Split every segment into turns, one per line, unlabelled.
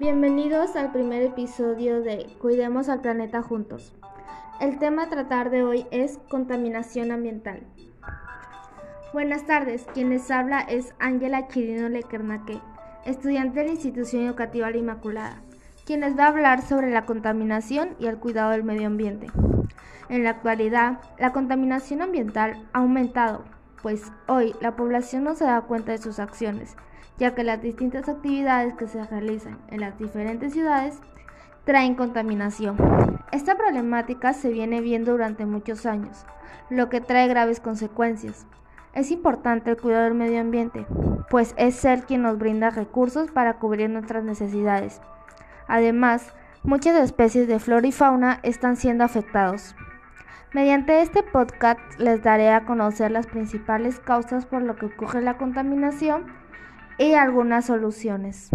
Bienvenidos al primer episodio de Cuidemos al planeta juntos. El tema a tratar de hoy es contaminación ambiental. Buenas tardes, quien les habla es Ángela Chirino Lequernaque, estudiante de la institución educativa La Inmaculada, quien les va a hablar sobre la contaminación y el cuidado del medio ambiente. En la actualidad, la contaminación ambiental ha aumentado, pues hoy la población no se da cuenta de sus acciones ya que las distintas actividades que se realizan en las diferentes ciudades traen contaminación. Esta problemática se viene viendo durante muchos años, lo que trae graves consecuencias. Es importante el cuidado del medio ambiente, pues es él quien nos brinda recursos para cubrir nuestras necesidades. Además, muchas especies de flora y fauna están siendo afectados. Mediante este podcast les daré a conocer las principales causas por lo que ocurre la contaminación y algunas soluciones.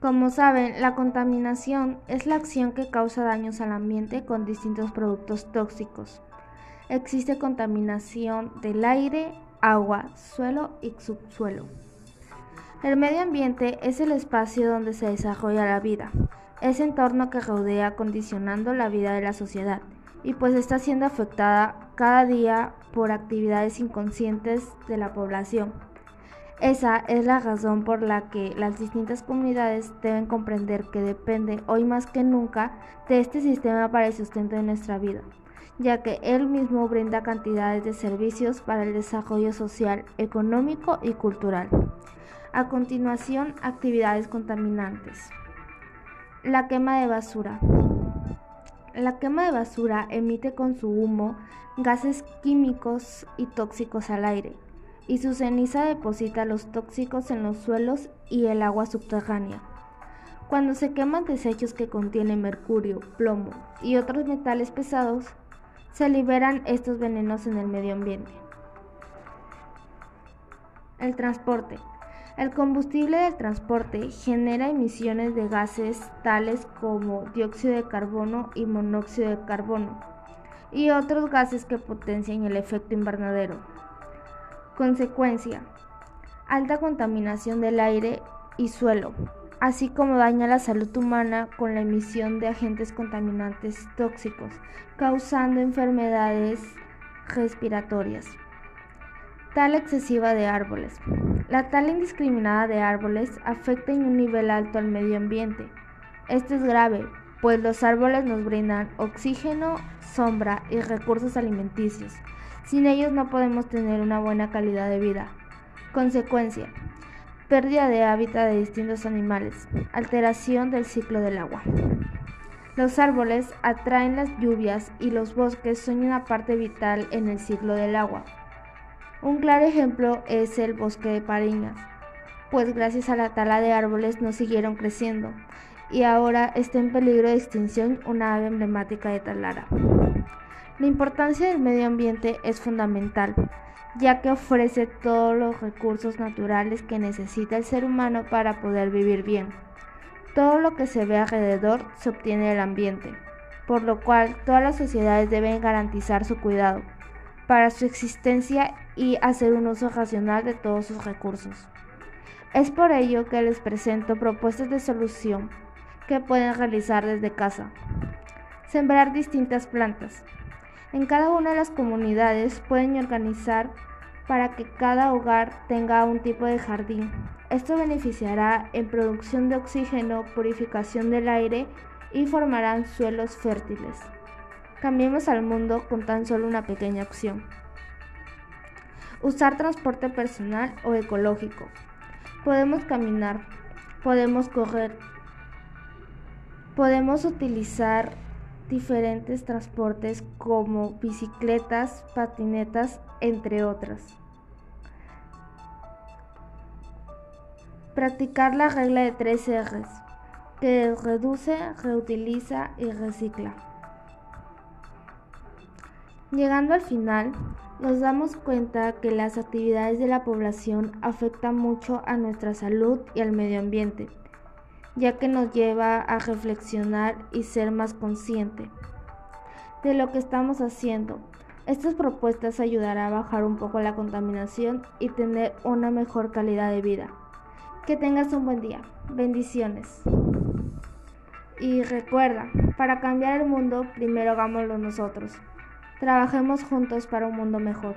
Como saben, la contaminación es la acción que causa daños al ambiente con distintos productos tóxicos. Existe contaminación del aire, agua, suelo y subsuelo. El medio ambiente es el espacio donde se desarrolla la vida, ese entorno que rodea condicionando la vida de la sociedad y pues está siendo afectada cada día por actividades inconscientes de la población. Esa es la razón por la que las distintas comunidades deben comprender que depende hoy más que nunca de este sistema para el sustento de nuestra vida, ya que él mismo brinda cantidades de servicios para el desarrollo social, económico y cultural. A continuación, actividades contaminantes. La quema de basura. La quema de basura emite con su humo gases químicos y tóxicos al aire, y su ceniza deposita los tóxicos en los suelos y el agua subterránea. Cuando se queman desechos que contienen mercurio, plomo y otros metales pesados, se liberan estos venenos en el medio ambiente. El transporte. El combustible del transporte genera emisiones de gases tales como dióxido de carbono y monóxido de carbono y otros gases que potencian el efecto invernadero. Consecuencia. Alta contaminación del aire y suelo, así como daña la salud humana con la emisión de agentes contaminantes tóxicos, causando enfermedades respiratorias. Tala excesiva de árboles. La tala indiscriminada de árboles afecta en un nivel alto al medio ambiente. Esto es grave, pues los árboles nos brindan oxígeno, sombra y recursos alimenticios. Sin ellos no podemos tener una buena calidad de vida. Consecuencia. Pérdida de hábitat de distintos animales. Alteración del ciclo del agua. Los árboles atraen las lluvias y los bosques son una parte vital en el ciclo del agua. Un claro ejemplo es el bosque de Pariñas, pues gracias a la tala de árboles no siguieron creciendo y ahora está en peligro de extinción una ave emblemática de Talara. La importancia del medio ambiente es fundamental, ya que ofrece todos los recursos naturales que necesita el ser humano para poder vivir bien. Todo lo que se ve alrededor se obtiene del ambiente, por lo cual todas las sociedades deben garantizar su cuidado para su existencia y hacer un uso racional de todos sus recursos. Es por ello que les presento propuestas de solución que pueden realizar desde casa. Sembrar distintas plantas. En cada una de las comunidades pueden organizar para que cada hogar tenga un tipo de jardín. Esto beneficiará en producción de oxígeno, purificación del aire y formarán suelos fértiles. Cambiemos al mundo con tan solo una pequeña opción. Usar transporte personal o ecológico. Podemos caminar, podemos correr, podemos utilizar diferentes transportes como bicicletas, patinetas, entre otras. Practicar la regla de tres R's, que reduce, reutiliza y recicla. Llegando al final, nos damos cuenta que las actividades de la población afectan mucho a nuestra salud y al medio ambiente, ya que nos lleva a reflexionar y ser más consciente de lo que estamos haciendo, Estas propuestas ayudarán a bajar un poco la contaminación y tener una mejor calidad de vida. Que tengas un buen día. Bendiciones. Y recuerda, para cambiar el mundo, primero hagámoslo nosotros. Trabajemos juntos para un mundo mejor.